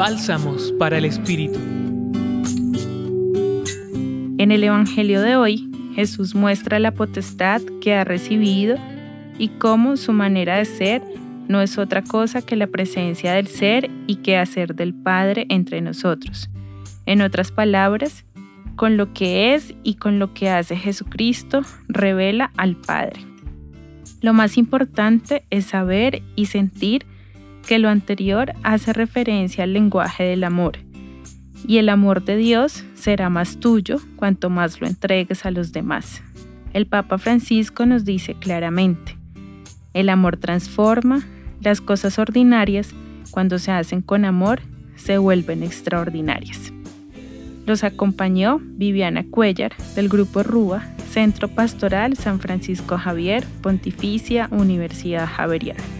Bálsamos para el Espíritu. En el Evangelio de hoy, Jesús muestra la potestad que ha recibido y cómo su manera de ser no es otra cosa que la presencia del ser y que hacer del Padre entre nosotros. En otras palabras, con lo que es y con lo que hace Jesucristo, revela al Padre. Lo más importante es saber y sentir que lo anterior hace referencia al lenguaje del amor, y el amor de Dios será más tuyo cuanto más lo entregues a los demás. El Papa Francisco nos dice claramente, el amor transforma, las cosas ordinarias, cuando se hacen con amor, se vuelven extraordinarias. Los acompañó Viviana Cuellar del Grupo RUA, Centro Pastoral San Francisco Javier, Pontificia Universidad Javeriana.